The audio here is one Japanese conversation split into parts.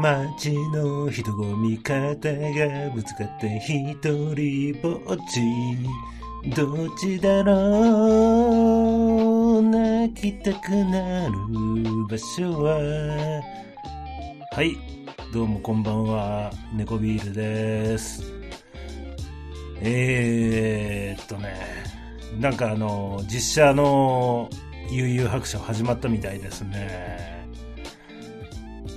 街の人混み方がぶつかって一人ぼっち。どっちだろう泣きたくなる場所は。はい。どうもこんばんは。猫ビールです。えーっとね。なんかあの、実写の悠々白書始まったみたいですね。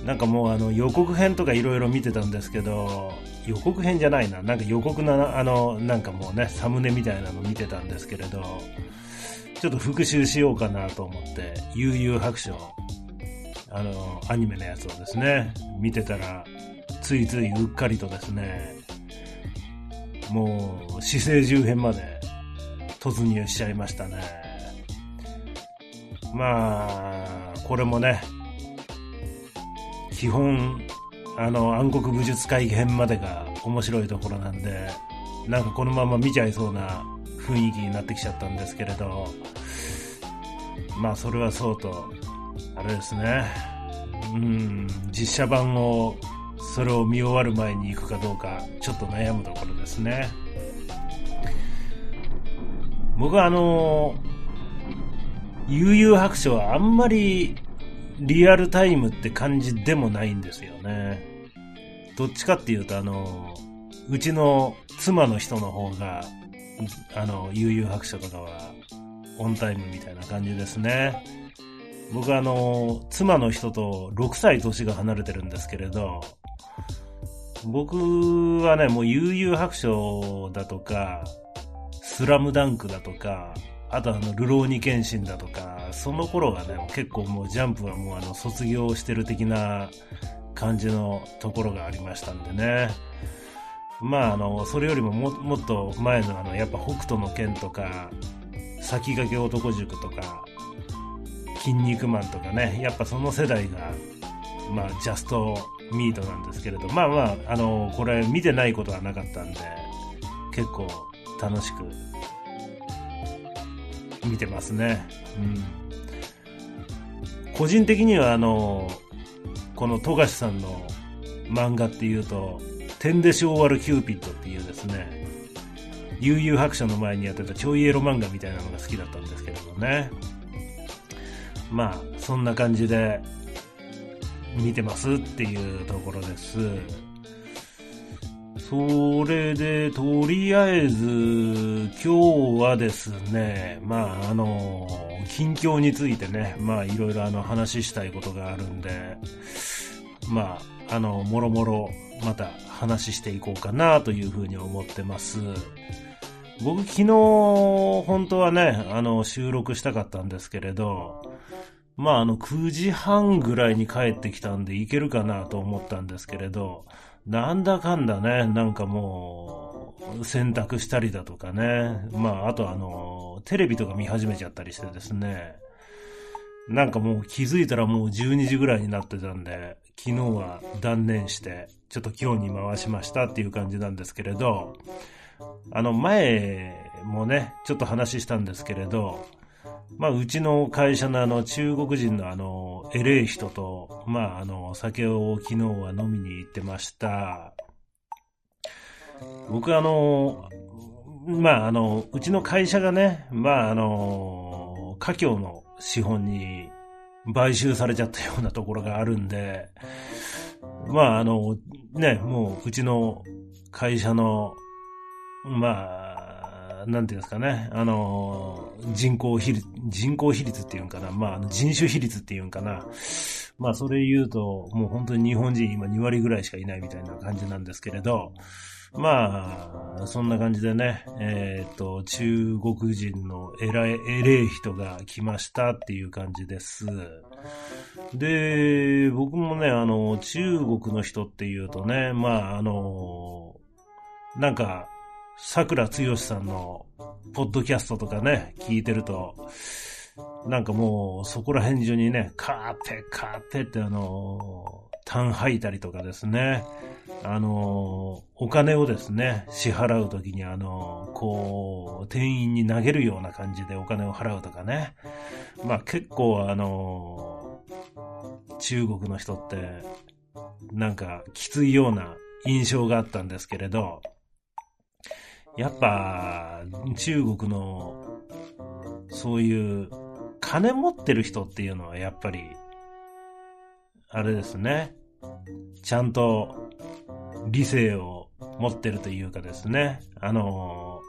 なんかもうあの予告編とかいろいろ見てたんですけど、予告編じゃないな、なんか予告な、あの、なんかもうね、サムネみたいなの見てたんですけれど、ちょっと復習しようかなと思って、悠々白書、あの、アニメのやつをですね、見てたら、ついついうっかりとですね、もう、死生重編まで突入しちゃいましたね。まあ、これもね、基本、あの、暗黒武術会編までが面白いところなんで、なんかこのまま見ちゃいそうな雰囲気になってきちゃったんですけれど、まあそれはそうと、あれですね、うん、実写版を、それを見終わる前に行くかどうか、ちょっと悩むところですね。僕はあの、悠々白書はあんまりリアルタイムって感じでもないんですよね。どっちかっていうと、あの、うちの妻の人の方が、あの、悠々白書とかは、オンタイムみたいな感じですね。僕はあの、妻の人と6歳年が離れてるんですけれど、僕はね、もう悠々白書だとか、スラムダンクだとか、あとあの、ルローニケンシンだとか、その頃がね、結構もうジャンプはもうあの、卒業してる的な感じのところがありましたんでね。まああの、それよりもももっと前のあの、やっぱ北斗の剣とか、先駆け男塾とか、筋肉マンとかね、やっぱその世代が、まあ、ジャストミートなんですけれど、まあまあ、あの、これ見てないことはなかったんで、結構楽しく見てますね。うん。個人的にはあの、この富樫さんの漫画っていうと、てんで性悪キューピッドっていうですね、幽遊白書の前にやってたちょいエロ漫画みたいなのが好きだったんですけれどもね。まあ、そんな感じで見てますっていうところです。それで、とりあえず、今日はですね、まあ、あの、近況についてね、まあ、いろいろあの、話したいことがあるんで、まあ、あの、もろもろ、また話していこうかなというふうに思ってます。僕昨日、本当はね、あの、収録したかったんですけれど、まあ、あの、9時半ぐらいに帰ってきたんで、行けるかなと思ったんですけれど、なんだかんだね、なんかもう、洗濯したりだとかね。まあ、あとあの、テレビとか見始めちゃったりしてですね。なんかもう気づいたらもう12時ぐらいになってたんで、昨日は断念して、ちょっと今日に回しましたっていう感じなんですけれど、あの前もね、ちょっと話したんですけれど、まあ、うちの会社のあの、中国人のあの、エレい人と、まあ、あの、酒を昨日は飲みに行ってました。僕あの、まあ、あの、うちの会社がね、まあ、あの、家境の資本に買収されちゃったようなところがあるんで、まあ、あの、ね、もう、うちの会社の、まあ、なんていうんですかね、あの、人口比率、人口比率っていうんかな、まあ、人種比率っていうんかな、まあ、それ言うと、もう本当に日本人今2割ぐらいしかいないみたいな感じなんですけれど、まあ、そんな感じでね、えっ、ー、と、中国人の偉い、偉い人が来ましたっていう感じです。で、僕もね、あの、中国の人っていうとね、まあ、あの、なんか、桜つよしさんのポッドキャストとかね、聞いてると、なんかもうそこら辺中にね、カーペカーペってあの、単吐いたりとかですね、あの、お金をですね、支払うときにあの、こう、店員に投げるような感じでお金を払うとかね。まあ結構あの中国の人って、なんかきついような印象があったんですけれど、やっぱ中国のそういう金持ってる人っていうのはやっぱり、あれですね。ちゃんと理性を持ってるというかですね。あの、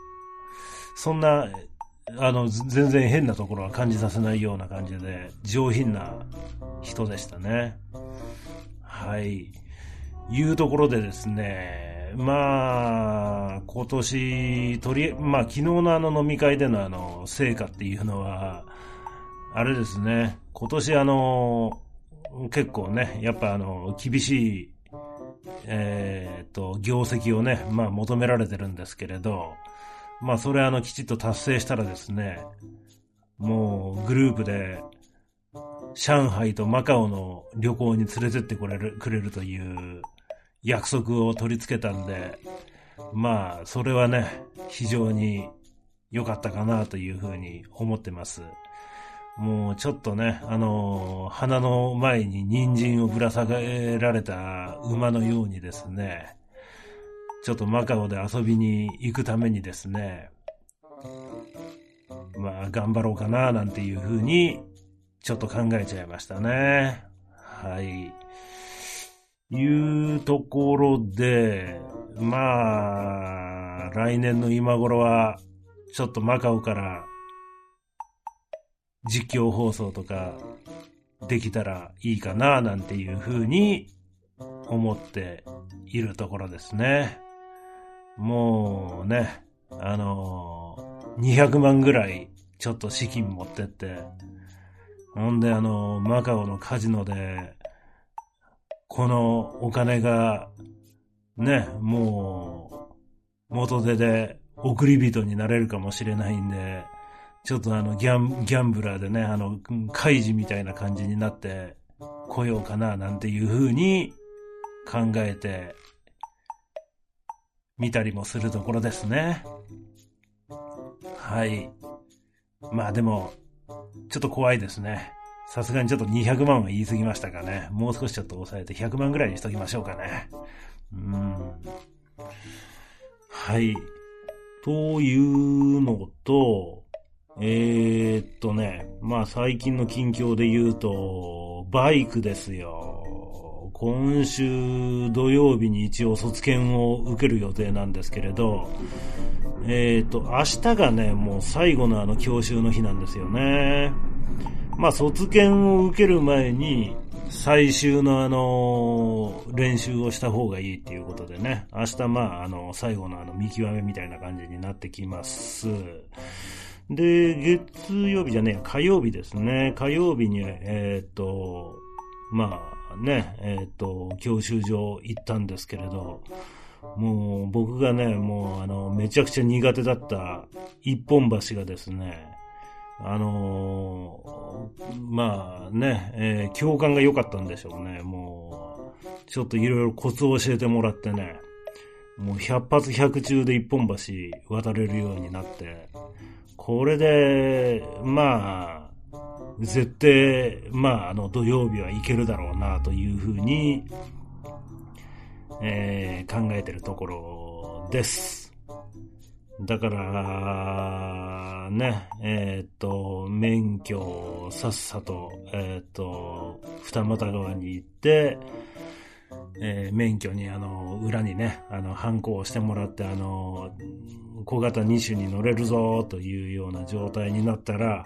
そんな、あの、全然変なところは感じさせないような感じで、上品な人でしたね。はい。いうところでですね、まあ、今年、とり、まあ、昨日のあの飲み会でのあの、成果っていうのは、あれですね、今年あの、結構ね、やっぱあの、厳しい、えー、っと、業績をね、まあ求められてるんですけれど、まあそれあの、きちっと達成したらですね、もうグループで、上海とマカオの旅行に連れてってくれる、くれるという約束を取り付けたんで、まあ、それはね、非常に良かったかなというふうに思ってます。もうちょっとね、あのー、鼻の前に人参をぶら下げられた馬のようにですね、ちょっとマカオで遊びに行くためにですね、まあ頑張ろうかななんていうふうにちょっと考えちゃいましたね。はい。いうところで、まあ、来年の今頃は、ちょっとマカオから実況放送とかできたらいいかななんていうふうに思っているところですね。もうね、あのー、200万ぐらいちょっと資金持ってって、ほんであのー、マカオのカジノで、このお金が、ね、もう、元手で送り人になれるかもしれないんで、ちょっとあの、ギャン、ギャンブラーでね、あの、開示みたいな感じになって来ようかな、なんていう風に考えて見たりもするところですね。はい。まあでも、ちょっと怖いですね。さすがにちょっと200万は言い過ぎましたかね。もう少しちょっと抑えて100万ぐらいにしときましょうかね。うん。はい。というのと、えー、っとね、まあ最近の近況で言うと、バイクですよ。今週土曜日に一応卒検を受ける予定なんですけれど、えー、っと、明日がね、もう最後のあの教習の日なんですよね。まあ卒検を受ける前に、最終のあの、練習をした方がいいっていうことでね、明日まああの、最後のあの、見極めみたいな感じになってきます。で、月曜日じゃねえ、火曜日ですね。火曜日に、えー、っと、まあね、えー、っと、教習所行ったんですけれど、もう僕がね、もうあの、めちゃくちゃ苦手だった一本橋がですね、あのー、まあね、えー、共感が良かったんでしょうね。もう、ちょっといろいろコツを教えてもらってね、もう百発百中で一本橋渡れるようになって、これで、まあ、絶対、まあ、あの、土曜日はいけるだろうな、というふうに、えー、考えてるところです。だから、ね、えっ、と、免許をさっさと、えっ、と、二俣川に行って、えー、免許にあの、裏にね、あの、反抗をしてもらって、あの、小型2種に乗れるぞというような状態になったら、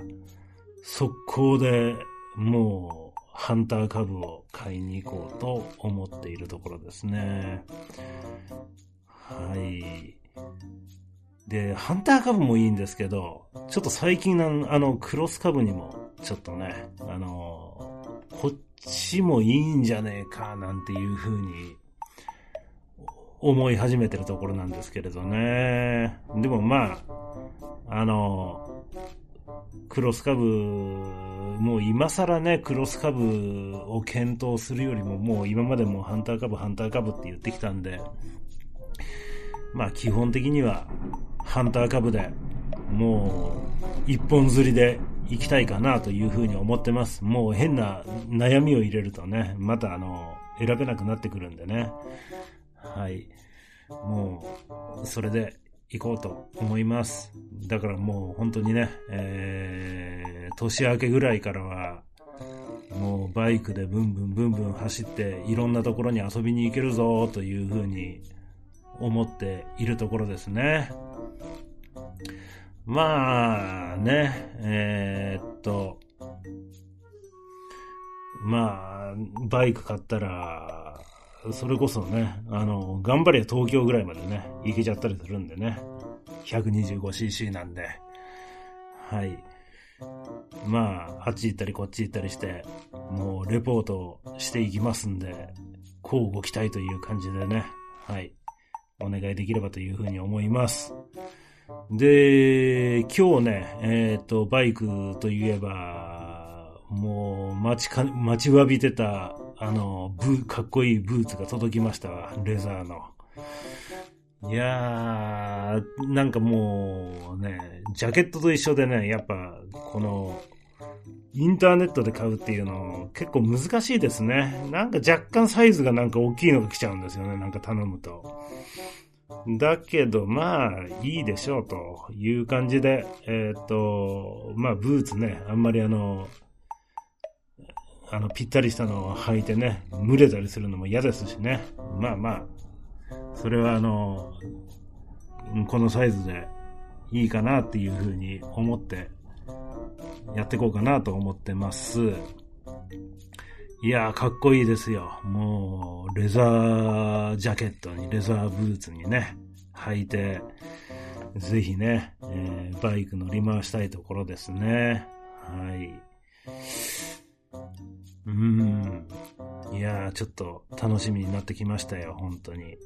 速攻でもう、ハンター株を買いに行こうと思っているところですね。はい。で、ハンター株もいいんですけど、ちょっと最近のあの、クロス株にも、ちょっとね、あの、こっちもいいんじゃねえか、なんていう風に思い始めてるところなんですけれどね。でもまあ、あの、クロスカブ、もう今更ね、クロスカブを検討するよりも、もう今までもハンターカブ、ハンターカブって言ってきたんで、まあ基本的には、ハンターカブで、もう、一本釣りで行きたいかなというふうに思ってます。もう変な悩みを入れるとね、またあの、選べなくなってくるんでね。はい。もう、それで行こうと思います。だからもう本当にね、えー、年明けぐらいからは、もうバイクでブンブンブンブン走っていろんなところに遊びに行けるぞというふうに思っているところですね。まあね、えー、っと、まあ、バイク買ったら、それこそね、あの、頑張りゃ東京ぐらいまでね、行けちゃったりするんでね。125cc なんで。はい。まあ、あっち行ったりこっち行ったりして、もうレポートしていきますんで、こうご期待という感じでね、はい。お願いできればというふうに思います。で、今日ね、えっ、ー、と、バイクといえば、もう、待ちか、待ちわびてた、あの、ブかっこいいブーツが届きましたわ。レザーの。いやー、なんかもうね、ジャケットと一緒でね、やっぱ、この、インターネットで買うっていうの結構難しいですね。なんか若干サイズがなんか大きいのが来ちゃうんですよね。なんか頼むと。だけど、まあ、いいでしょうという感じで、えっ、ー、と、まあ、ブーツね、あんまりあの、あの、ぴったりしたのを履いてね、蒸れたりするのも嫌ですしね。まあまあ、それはあの、このサイズでいいかなっていうふうに思ってやっていこうかなと思ってます。いやー、かっこいいですよ。もう、レザージャケットに、レザーブーツにね、履いて、ぜひね、えー、バイク乗り回したいところですね。はい。うん。いやー、ちょっと楽しみになってきましたよ、本当に。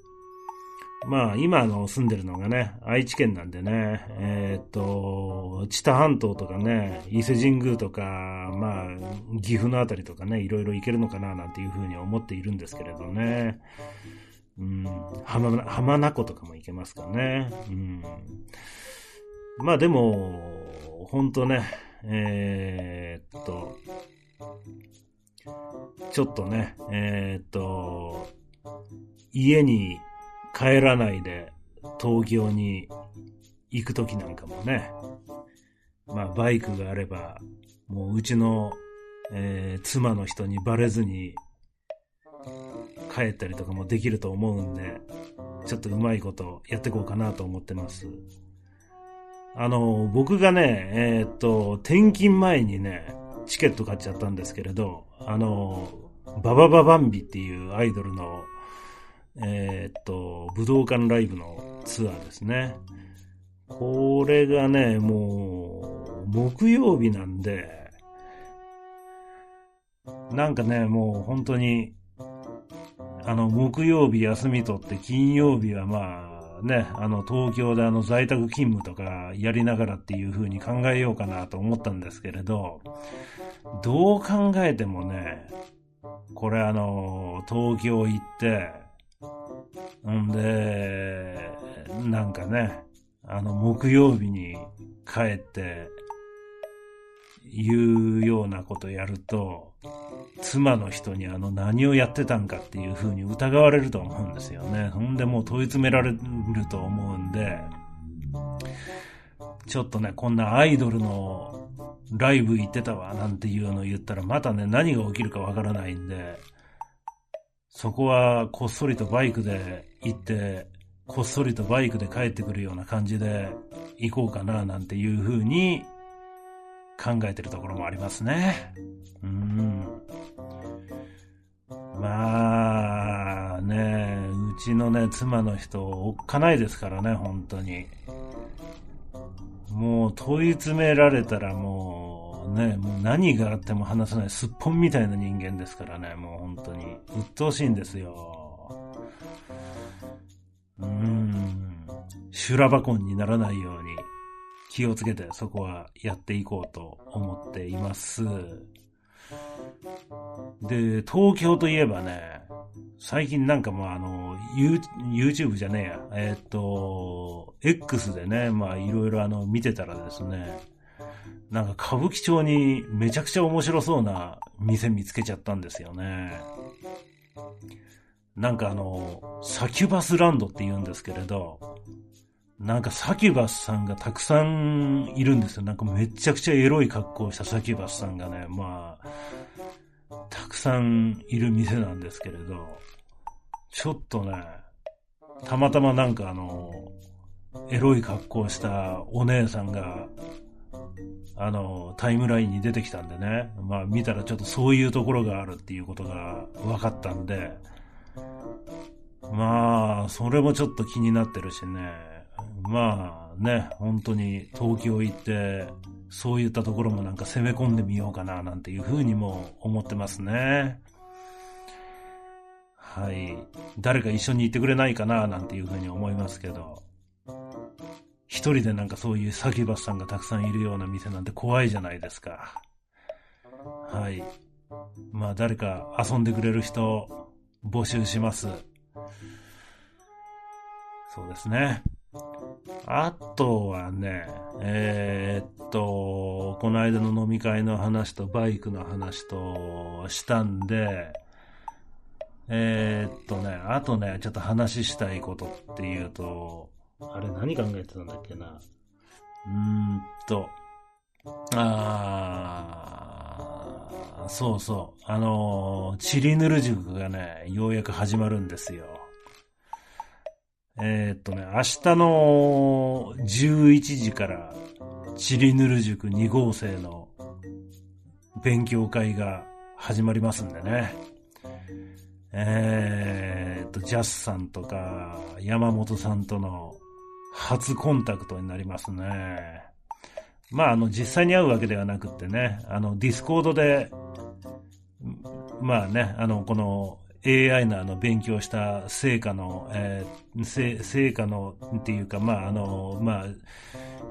まあ、今の住んでるのがね、愛知県なんでね、えっ、と、知多半島とかね、伊勢神宮とか、まあ、岐阜のあたりとかね、いろいろ行けるのかななんていうふうに思っているんですけれどね。うん、浜、浜名湖とかも行けますかね。うん。まあでも、ほんとね、えー、っと、ちょっとね、えー、っと、家に帰らないで東京に行くときなんかもね、まあバイクがあれば、もううちの、えー、妻の人にバレずに帰ったりとかもできると思うんで、ちょっとうまいことやっていこうかなと思ってます。あの、僕がね、えー、っと、転勤前にね、チケット買っちゃったんですけれど、あの、ババババンビっていうアイドルのえー、っと、武道館ライブのツアーですね。これがね、もう、木曜日なんで、なんかね、もう本当に、あの、木曜日休み取って金曜日はまあ、ね、あの、東京であの、在宅勤務とかやりながらっていう風に考えようかなと思ったんですけれど、どう考えてもね、これあの、東京行って、んで、なんかね、あの、木曜日に帰って、言うようなことやると、妻の人にあの何をやってたんかっていう風に疑われると思うんですよね。ほんでもう問い詰められると思うんで、ちょっとね、こんなアイドルのライブ行ってたわなんていうのを言ったらまたね、何が起きるかわからないんで、そこはこっそりとバイクで行って、こっそりとバイクで帰ってくるような感じで行こうかななんていう風に考えてるところもありますね。うん。まあね、うちのね、妻の人、おっかないですからね、本当に。もう問い詰められたらもう、ね、もう何があっても話さないすっぽんみたいな人間ですからね、もう本当に。鬱陶しいんですよ。うーん。修羅箱にならないように気をつけてそこはやっていこうと思っています。で、東京といえばね、最近なんかもあの、YouTube じゃねえや、えー、っと、X でね、まあいろいろあの見てたらですね、なんか歌舞伎町にめちゃくちゃ面白そうな店見つけちゃったんですよね。なんかあの、サキュバスランドって言うんですけれど、なんかサキュバスさんがたくさんいるんですよ。なんかめちゃくちゃエロい格好をしたサキュバスさんがね、まあ、たくさんいる店なんですけれど、ちょっとね、たまたまなんかあの、エロい格好をしたお姉さんが、あの、タイムラインに出てきたんでね、まあ見たらちょっとそういうところがあるっていうことが分かったんで、まあ、それもちょっと気になってるしね。まあね、本当に東京行って、そういったところもなんか攻め込んでみようかななんていうふうにも思ってますね。はい。誰か一緒に行ってくれないかななんていうふうに思いますけど。一人でなんかそういうサキュバスさんがたくさんいるような店なんて怖いじゃないですか。はい。まあ誰か遊んでくれる人募集します。そうですね。あとはね、えー、っと、この間の飲み会の話とバイクの話としたんで、えー、っとね、あとね、ちょっと話したいことっていうと、あれ何考えてたんだっけな。うーんと、あー、そうそう。あのー、チリヌル塾がね、ようやく始まるんですよ。えー、っとね、明日の11時からチリヌル塾2号生の勉強会が始まりますんでね。えー、っと、ジャスさんとか山本さんとの初コンタクトになりますね。まあ、あの、実際に会うわけではなくてね、あの、 Discord で、まあね、あの、この AI のあの勉強した成果の、えー、成果のっていうか、まあ、あの、まあ、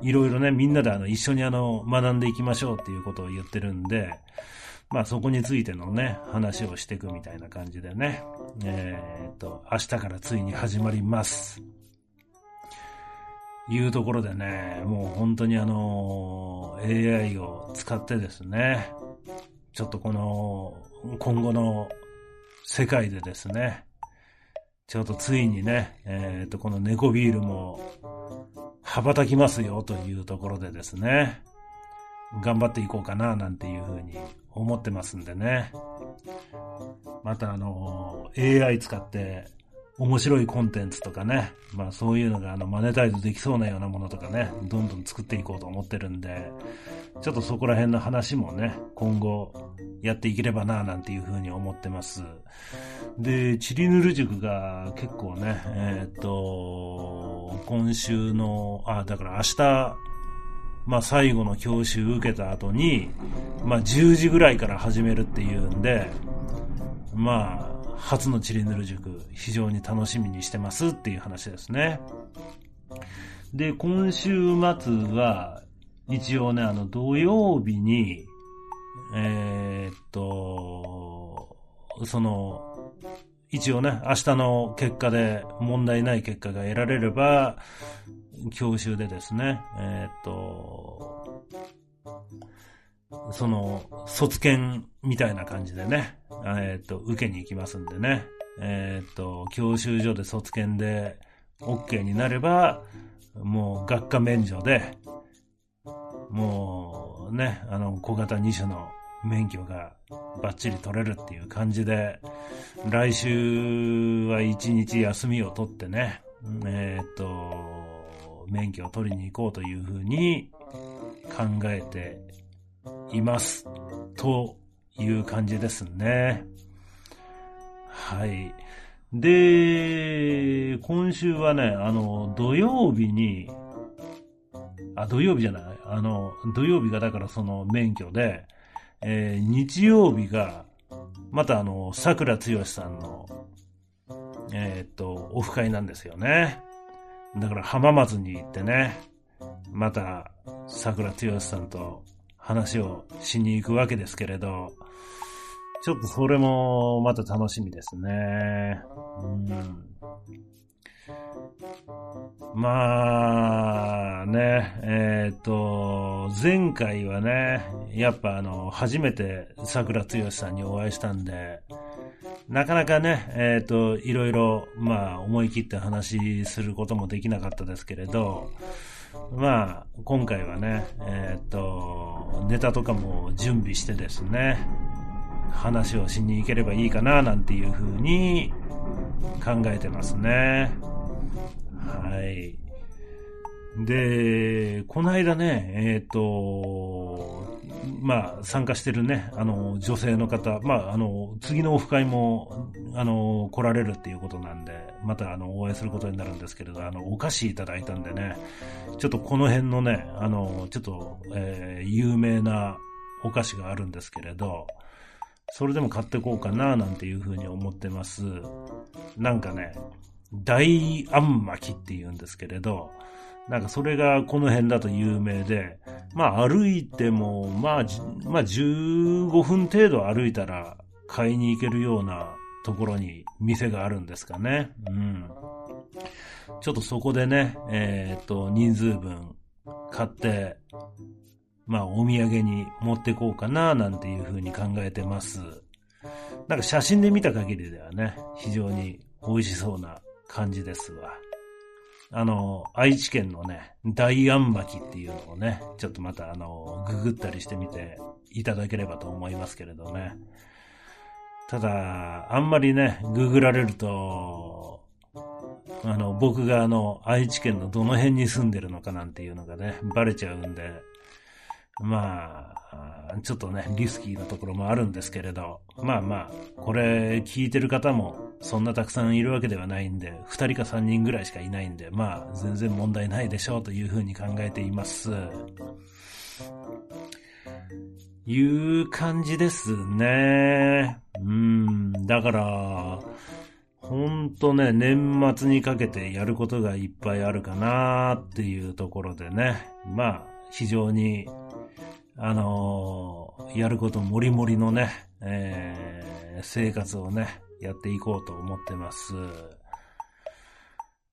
いろいろね、みんなであの一緒にあの学んでいきましょうっていうことを言ってるんで、まあそこについてのね、話をしていくみたいな感じでね、えー、っと、明日からついに始まります。いうところでね、もう本当にあの、AI を使ってですね、ちょっとこの、今後の世界でですね、ちょっとついにね、えっ、ー、と、この猫ビールも羽ばたきますよというところでですね、頑張っていこうかななんていうふうに思ってますんでね。またあの、AI 使って面白いコンテンツとかね、まあそういうのがあのマネタイズできそうなようなものとかね、どんどん作っていこうと思ってるんで、ちょっとそこら辺の話もね、今後やっていければなぁなんていうふうに思ってます。で、チリヌル塾が結構ね、えー、っと、今週の、あ、だから明日、まあ最後の教習受けた後に、まあ10時ぐらいから始めるっていうんで、まあ、初のチリヌル塾、非常に楽しみにしてますっていう話ですね。で、今週末は、一応ね、あの、土曜日に、えー、っと、その、一応ね、明日の結果で問題ない結果が得られれば、教習でですね、えー、っと、その、卒検みたいな感じでね、えっ、と、受けに行きますんでね、えっ、と、教習所で卒検で OK になれば、もう学科免除で、もうね、あの、小型2種の免許がバッチリ取れるっていう感じで、来週は1日休みを取ってね、えっ、と、免許を取りに行こうというふうに考えています。という感じですね。はい。で、今週はね、あの、土曜日に、あ、土曜日じゃない、あの、土曜日がだからその免許で、えー、日曜日が、またあの、桜つよしさんの、えー、っと、オフ会なんですよね。だから浜松に行ってね、また、桜つよしさんと話をしに行くわけですけれど、ちょっとそれもまた楽しみですね。うん。まあね、えっ、と、前回はね、やっぱあの、初めて桜剛さんにお会いしたんで、なかなかね、えっ、と、いろいろ、まあ、思い切って話することもできなかったですけれど、まあ、今回はね、えっ、と、ネタとかも準備してですね、話をしに行ければいいかな、なんていうふうに考えてますね。はい。で、この間ね、えっ、と、まあ、参加してるね、あの、女性の方、まあ、あの、次のオフ会も、あの、来られるっていうことなんで、また、あの、お会いすることになるんですけれど、あの、お菓子いただいたんでね、ちょっとこの辺のね、あの、ちょっと、えー、有名なお菓子があるんですけれど、それでも買ってこうかな、なんていうふうに思ってます。なんかね、大あん巻きって言うんですけれど、なんかそれがこの辺だと有名で、まあ歩いても、まあ、まあ15分程度歩いたら買いに行けるようなところに店があるんですかね。うん。ちょっとそこでね、えー、っと、人数分買って、まあお土産に持ってこうかななんていうふうに考えてます。なんか写真で見た限りではね、非常に美味しそうな感じですわ。あの、愛知県のね、大安巻っていうのをね、ちょっとまたあの、ググったりしてみていただければと思いますけれどね。ただ、あんまりね、ググられると、あの、僕があの、愛知県のどの辺に住んでるのかなんていうのがね、バレちゃうんで、まあ、ちょっとね、リスキーなところもあるんですけれど、まあまあ、これ聞いてる方もそんなたくさんいるわけではないんで、二人か三人ぐらいしかいないんで、まあ、全然問題ないでしょうというふうに考えています。いう感じですね。うん、だから、ほんとね、年末にかけてやることがいっぱいあるかなっていうところでね、まあ、非常にあのー、やることもりもりのね、えー、生活をね、やっていこうと思ってます。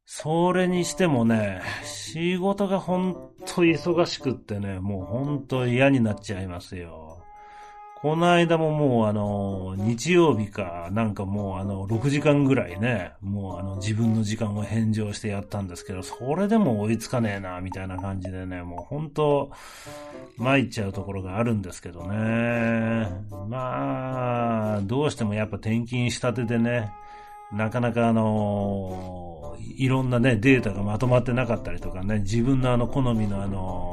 それにしてもね、仕事がほんと忙しくってね、もうほんと嫌になっちゃいますよ。この間ももうあの、日曜日か、なんかもうあの、6時間ぐらいね、もうあの、自分の時間を返上してやったんですけど、それでも追いつかねえな、みたいな感じでね、もう本当参っちゃうところがあるんですけどね。まあ、どうしてもやっぱ転勤したてでね、なかなかあの、いろんなね、データがまとまってなかったりとかね、自分のあの、好みのあの、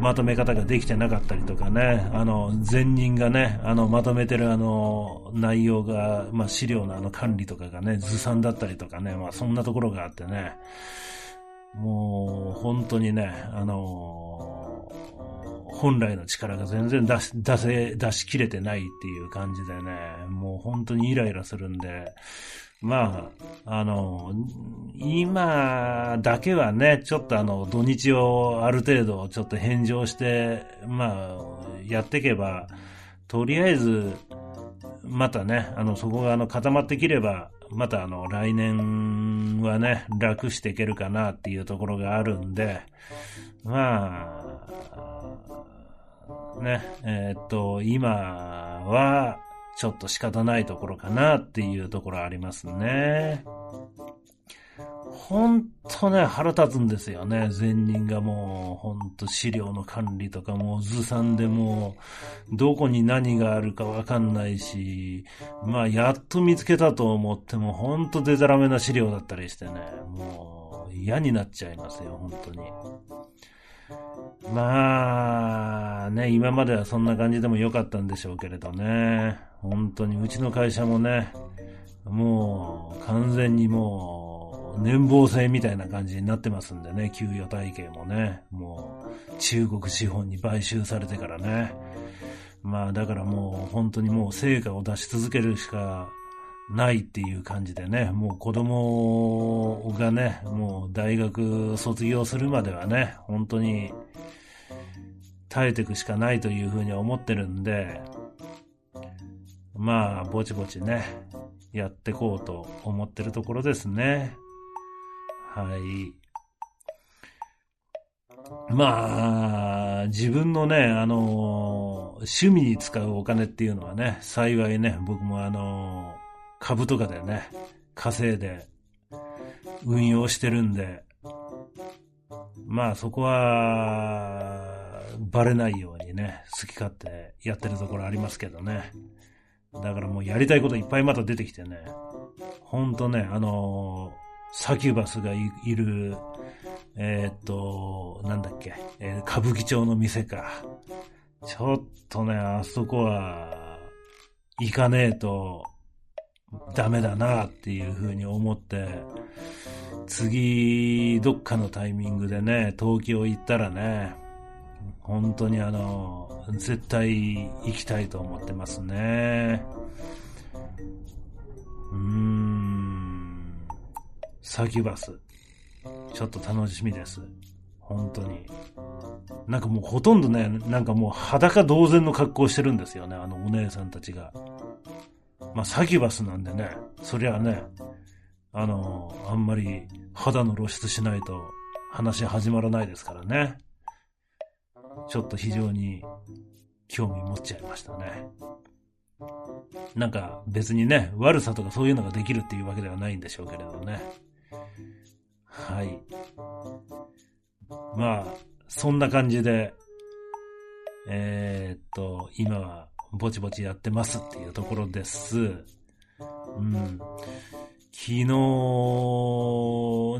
まとめ方ができてなかったりとかね、あの、前人がね、あの、まとめてるあの、内容が、まあ、資料のあの管理とかがね、ずさんだったりとかね、まあ、そんなところがあってね、もう、本当にね、あの、本来の力が全然出し、出せ、出し切れてないっていう感じでね、もう本当にイライラするんで、まあ、あの、今だけはね、ちょっとあの、土日をある程度ちょっと返上して、まあ、やっていけば、とりあえず、またね、あの、そこがあの、固まってきれば、またあの、来年はね、楽していけるかなっていうところがあるんで、まあ、ね、えー、っと、今は、ちょっと仕方ないところかなっていうところありますね。ほんとね、腹立つんですよね。前人がもう、ほんと資料の管理とかもずさんでもう、どこに何があるかわかんないし、まあ、やっと見つけたと思っても、ほんとデタラメな資料だったりしてね、もう、嫌になっちゃいますよ、本当に。まあ、ね、今まではそんな感じでも良かったんでしょうけれどね。本当にうちの会社もね、もう完全にもう年俸制みたいな感じになってますんでね、給与体系もね、もう中国資本に買収されてからね。まあだからもう本当にもう成果を出し続けるしかないっていう感じでね、もう子供がね、もう大学卒業するまではね、本当に耐えていくしかないというふうに思ってるんで、まあ、ぼちぼちね、やってこうと思ってるところですね。はい。まあ、自分のね、あの、趣味に使うお金っていうのはね、幸いね、僕もあの、株とかでね、稼いで、運用してるんで、まあそこは、バレないようにね、好き勝手やってるところありますけどね。だからもうやりたいこといっぱいまた出てきてね、ほんとね、あのサキュバスがいる、えー、っと、なんだっけ、えー、歌舞伎町の店か。ちょっとね、あそこは、行かねえと、ダメだなっていうふうに思って、次、どっかのタイミングでね、東京行ったらね、本当にあの、絶対行きたいと思ってますね。うーん、サキュバス。ちょっと楽しみです。本当に。なんかもうほとんどね、なんかもう裸同然の格好してるんですよね、あのお姉さんたちが。まあ、サキュバスなんでね、そりゃね、あの、あんまり肌の露出しないと話始まらないですからね。ちょっと非常に興味持っちゃいましたね。なんか別にね、悪さとかそういうのができるっていうわけではないんでしょうけれどね。はい。まあ、そんな感じで、えー、っと、今はぼちぼちやってますっていうところです。うん。昨日、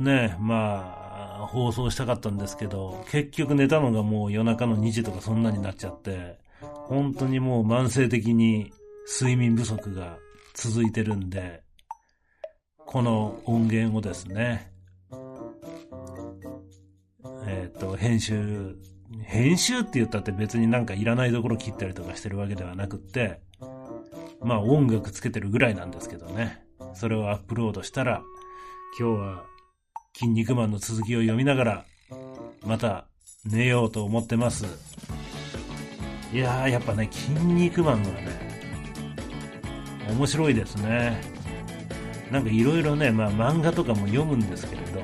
ね、まあ、放送したかったんですけど、結局寝たのがもう夜中の2時とかそんなになっちゃって、本当にもう慢性的に睡眠不足が続いてるんで、この音源をですね、えっ、ー、と、編集、編集って言ったって別になんかいらないところ切ったりとかしてるわけではなくって、まあ音楽つけてるぐらいなんですけどね。それをアップロードしたら、今日は、筋肉マンの続きを読みながら、また寝ようと思ってます。いやー、やっぱね、筋肉マンはね、面白いですね。なんかいろいろね、まあ漫画とかも読むんですけれど、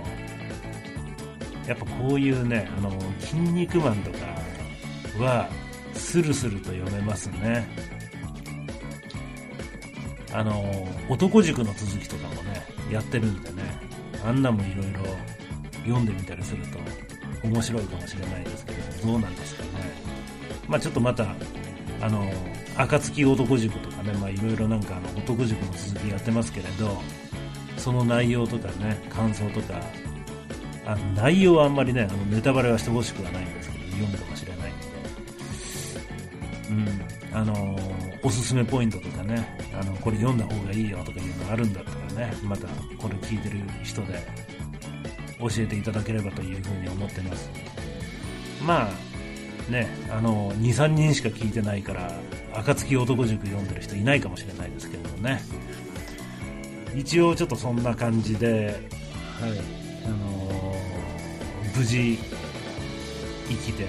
やっぱこういうね、あの、筋肉マンとかは、スルスルと読めますね。あの、男塾の続きとかもね、やってるんでね、あんなもいろいろ読んでみたりすると面白いかもしれないですけども、どうなんですかね。まあちょっとまた、あの、暁男塾とかね、まあいろいろなんかあの、男塾の続きやってますけれど、その内容とかね、感想とか、あの内容はあんまりね、あのネタバレはしてほしくはないんですけど、読むかもしれないんで。うん。あのー、おすすめポイントとかね、あの、これ読んだ方がいいよとかいうのがあるんだったらね、またこれ聞いてる人で教えていただければというふうに思ってます。まあ、ね、あの、2、3人しか聞いてないから、暁男塾読んでる人いないかもしれないですけどもね。一応ちょっとそんな感じで、はい、あの無事生きて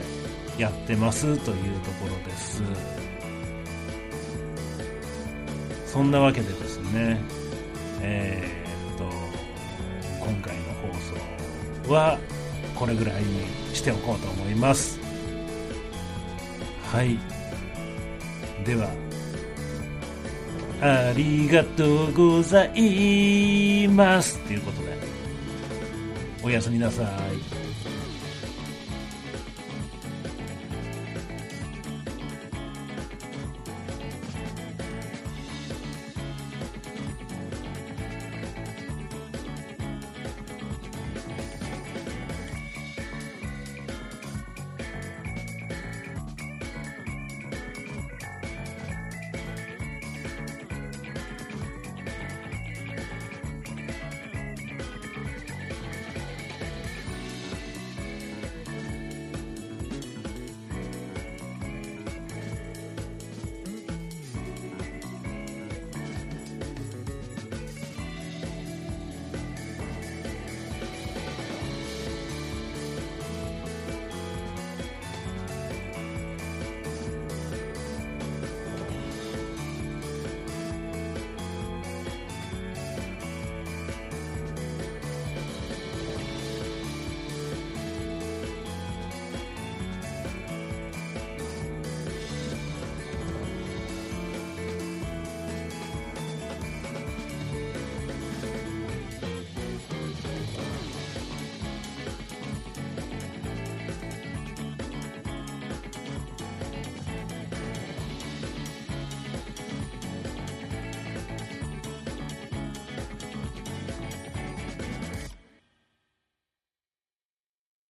やってますというところです。そんなわけでですねえー、っと今回の放送はこれぐらいにしておこうと思います。はい。ではありがとうございます。ということでおやすみなさい。